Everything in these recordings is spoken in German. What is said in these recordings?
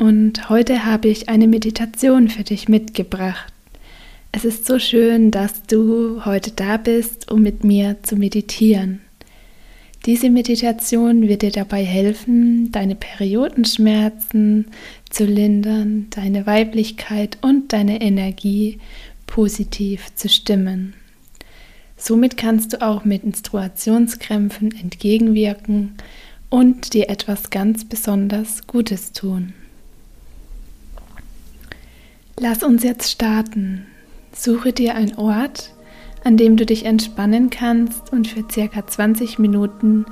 und heute habe ich eine Meditation für dich mitgebracht. Es ist so schön, dass du heute da bist, um mit mir zu meditieren. Diese Meditation wird dir dabei helfen, deine Periodenschmerzen zu lindern, deine Weiblichkeit und deine Energie positiv zu stimmen. Somit kannst du auch mit Menstruationskrämpfen entgegenwirken und dir etwas ganz besonders Gutes tun. Lass uns jetzt starten. Suche dir einen Ort, an dem du dich entspannen kannst und für circa 20 Minuten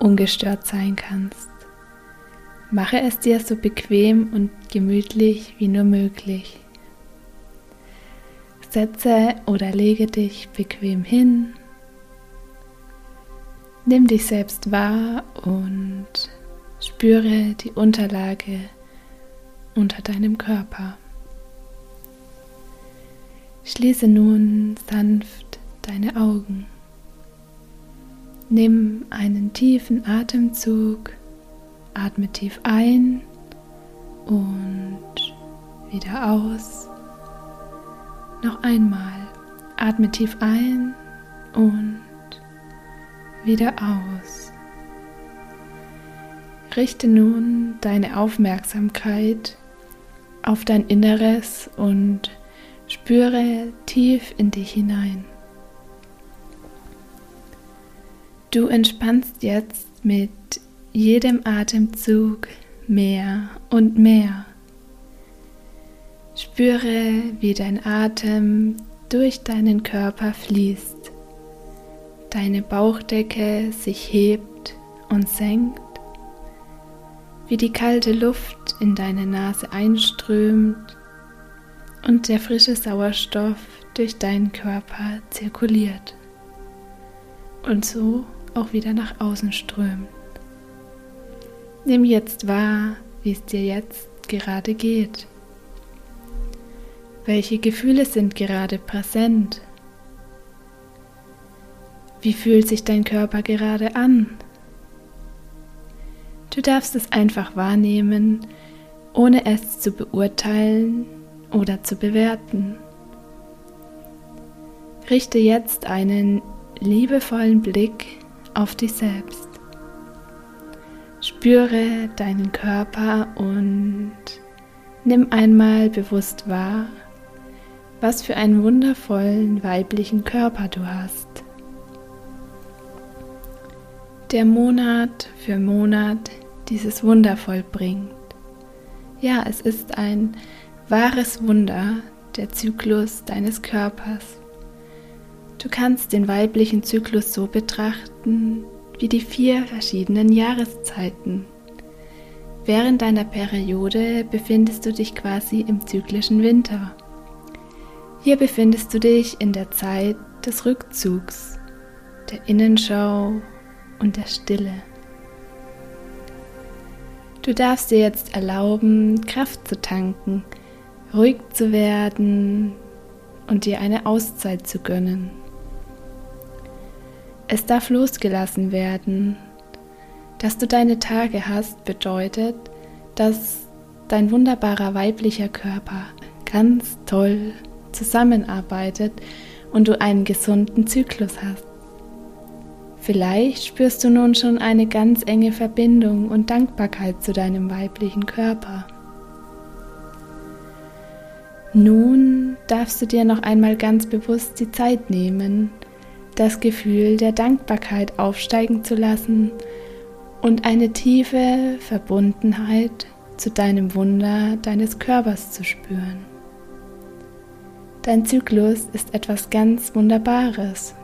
ungestört sein kannst. Mache es dir so bequem und gemütlich wie nur möglich. Setze oder lege dich bequem hin. Nimm dich selbst wahr und spüre die Unterlage unter deinem Körper. Schließe nun sanft deine Augen. Nimm einen tiefen Atemzug, atme tief ein und wieder aus. Noch einmal, atme tief ein und wieder aus. Richte nun deine Aufmerksamkeit auf dein Inneres und Spüre tief in dich hinein. Du entspannst jetzt mit jedem Atemzug mehr und mehr. Spüre, wie dein Atem durch deinen Körper fließt, deine Bauchdecke sich hebt und senkt, wie die kalte Luft in deine Nase einströmt und der frische Sauerstoff durch deinen Körper zirkuliert und so auch wieder nach außen strömt. Nimm jetzt wahr, wie es dir jetzt gerade geht. Welche Gefühle sind gerade präsent? Wie fühlt sich dein Körper gerade an? Du darfst es einfach wahrnehmen, ohne es zu beurteilen oder zu bewerten. Richte jetzt einen liebevollen Blick auf dich selbst. Spüre deinen Körper und nimm einmal bewusst wahr, was für einen wundervollen weiblichen Körper du hast. Der Monat für Monat dieses wundervoll bringt. Ja, es ist ein wahres Wunder, der Zyklus deines Körpers. Du kannst den weiblichen Zyklus so betrachten wie die vier verschiedenen Jahreszeiten. Während deiner Periode befindest du dich quasi im zyklischen Winter. Hier befindest du dich in der Zeit des Rückzugs, der Innenschau und der Stille. Du darfst dir jetzt erlauben, Kraft zu tanken, ruhig zu werden und dir eine Auszeit zu gönnen. Es darf losgelassen werden. Dass du deine Tage hast, bedeutet, dass dein wunderbarer weiblicher Körper ganz toll zusammenarbeitet und du einen gesunden Zyklus hast. Vielleicht spürst du nun schon eine ganz enge Verbindung und Dankbarkeit zu deinem weiblichen Körper. Nun darfst du dir noch einmal ganz bewusst die Zeit nehmen, das Gefühl der Dankbarkeit aufsteigen zu lassen und eine tiefe Verbundenheit zu deinem Wunder deines Körpers zu spüren. Dein Zyklus ist etwas ganz Wunderbares.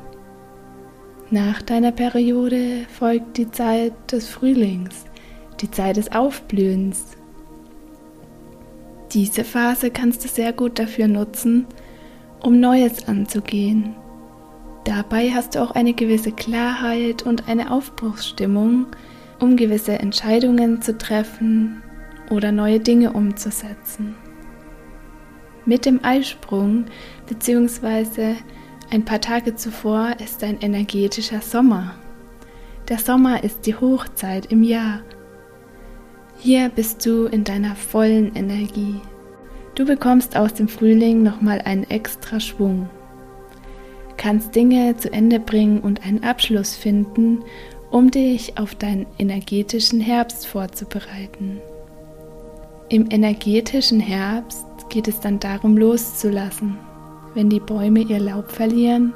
Nach deiner Periode folgt die Zeit des Frühlings, die Zeit des Aufblühens. Diese Phase kannst du sehr gut dafür nutzen, um Neues anzugehen. Dabei hast du auch eine gewisse Klarheit und eine Aufbruchsstimmung, um gewisse Entscheidungen zu treffen oder neue Dinge umzusetzen. Mit dem Eisprung bzw. ein paar Tage zuvor ist ein energetischer Sommer. Der Sommer ist die Hochzeit im Jahr. Hier bist du in deiner vollen Energie. Du bekommst aus dem Frühling nochmal einen extra Schwung. Kannst Dinge zu Ende bringen und einen Abschluss finden, um dich auf deinen energetischen Herbst vorzubereiten. Im energetischen Herbst geht es dann darum loszulassen. Wenn die Bäume ihr Laub verlieren,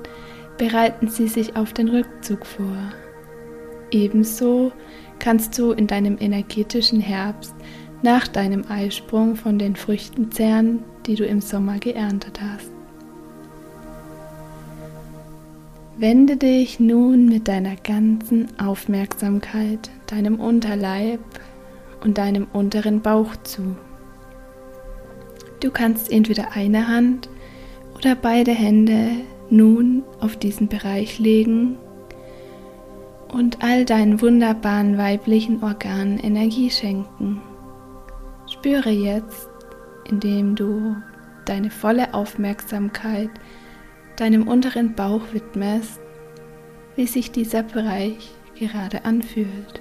bereiten sie sich auf den Rückzug vor. Ebenso kannst du in deinem energetischen Herbst nach deinem Eisprung von den Früchten zehren, die du im Sommer geerntet hast. Wende dich nun mit deiner ganzen Aufmerksamkeit deinem Unterleib und deinem unteren Bauch zu. Du kannst entweder eine Hand oder beide Hände nun auf diesen Bereich legen und all deinen wunderbaren weiblichen Organen Energie schenken. Spüre jetzt, indem du deine volle Aufmerksamkeit deinem unteren Bauch widmest, wie sich dieser Bereich gerade anfühlt.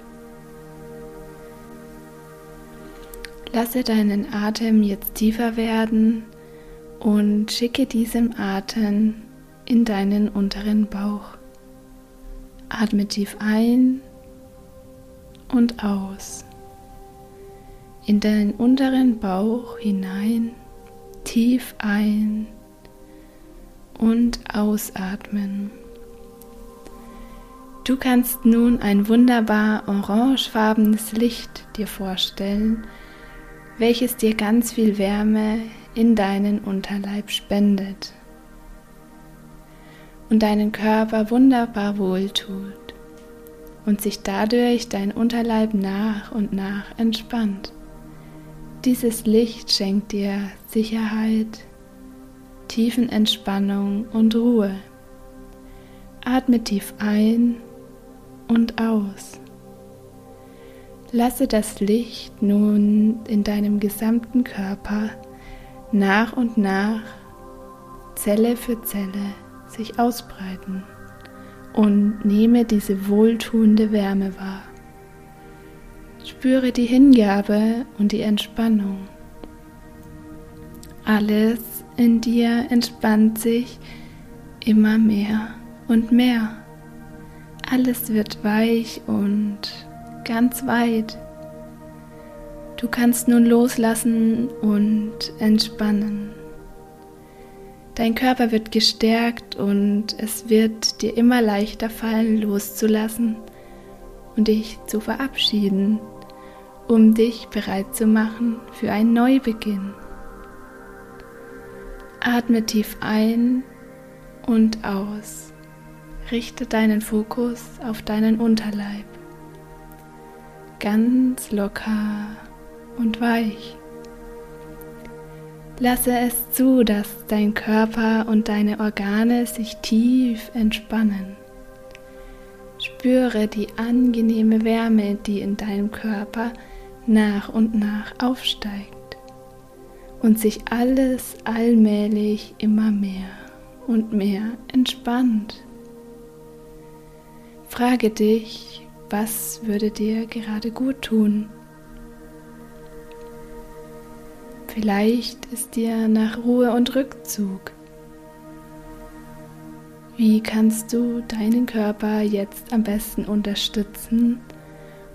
Lasse deinen Atem jetzt tiefer werden und schicke diesen Atem in deinen unteren Bauch. Atme tief ein und aus. In deinen unteren Bauch hinein, tief ein und ausatmen. Du kannst nun ein wunderbar orangefarbenes Licht dir vorstellen, welches dir ganz viel Wärme in deinen Unterleib spendet und deinen Körper wunderbar wohltut und sich dadurch dein Unterleib nach und nach entspannt. Dieses Licht schenkt dir Sicherheit, Tiefenentspannung und Ruhe. Atme tief ein und aus. Lasse das Licht nun in deinem gesamten Körper nach und nach, Zelle für Zelle, sich ausbreiten und nehme diese wohltuende Wärme wahr. Spüre die Hingabe und die Entspannung. Alles in dir entspannt sich immer mehr und mehr. Alles wird weich und ganz weit. Du kannst nun loslassen und entspannen. Dein Körper wird gestärkt und es wird dir immer leichter fallen, loszulassen und dich zu verabschieden, um dich bereit zu machen für einen Neubeginn. Atme tief ein und aus. Richte deinen Fokus auf deinen Unterleib ganz locker und weich. Lasse es zu, dass dein Körper und deine Organe sich tief entspannen. Spüre die angenehme Wärme, die in deinem Körper nach und nach aufsteigt und sich alles allmählich immer mehr und mehr entspannt. Frage dich, was würde dir gerade gut tun? Vielleicht ist dir nach Ruhe und Rückzug. Wie kannst du deinen Körper jetzt am besten unterstützen,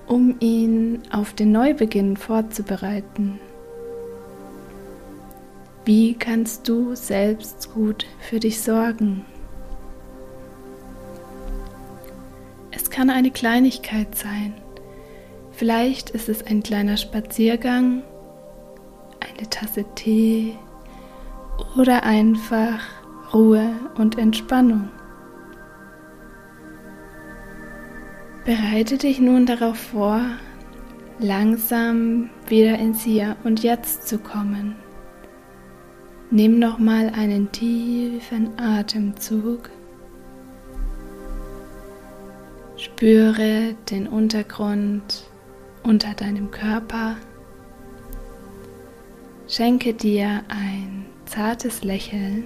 um ihn auf den Neubeginn vorzubereiten? Wie kannst du selbst gut für dich sorgen? kann eine Kleinigkeit sein. Vielleicht ist es ein kleiner Spaziergang, eine Tasse Tee oder einfach Ruhe und Entspannung. Bereite dich nun darauf vor, langsam wieder ins Hier und Jetzt zu kommen. Nimm nochmal einen tiefen Atemzug. Spüre den Untergrund unter deinem Körper. Schenke dir ein zartes Lächeln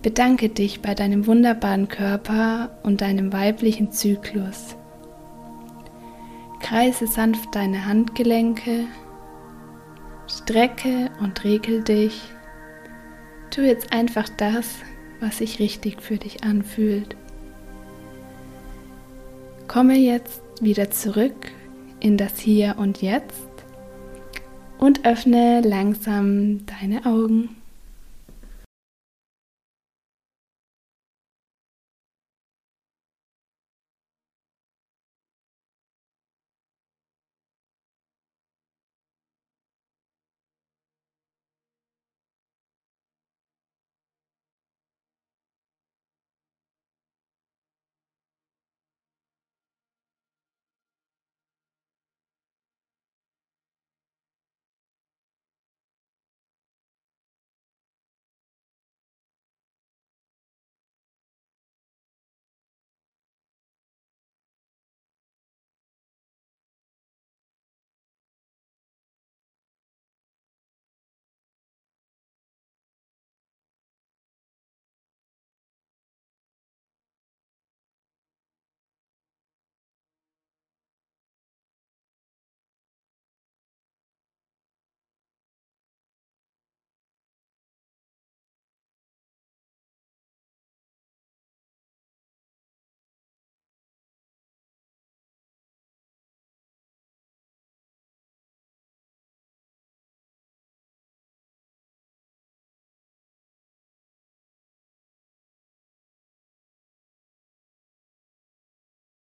Bedanke dich bei deinem wunderbaren Körper und deinem weiblichen Zyklus. Kreise sanft deine Handgelenke, strecke und regel dich. Tu jetzt einfach das, was sich richtig für dich anfühlt. Komme jetzt wieder zurück in das Hier und Jetzt und öffne langsam deine Augen.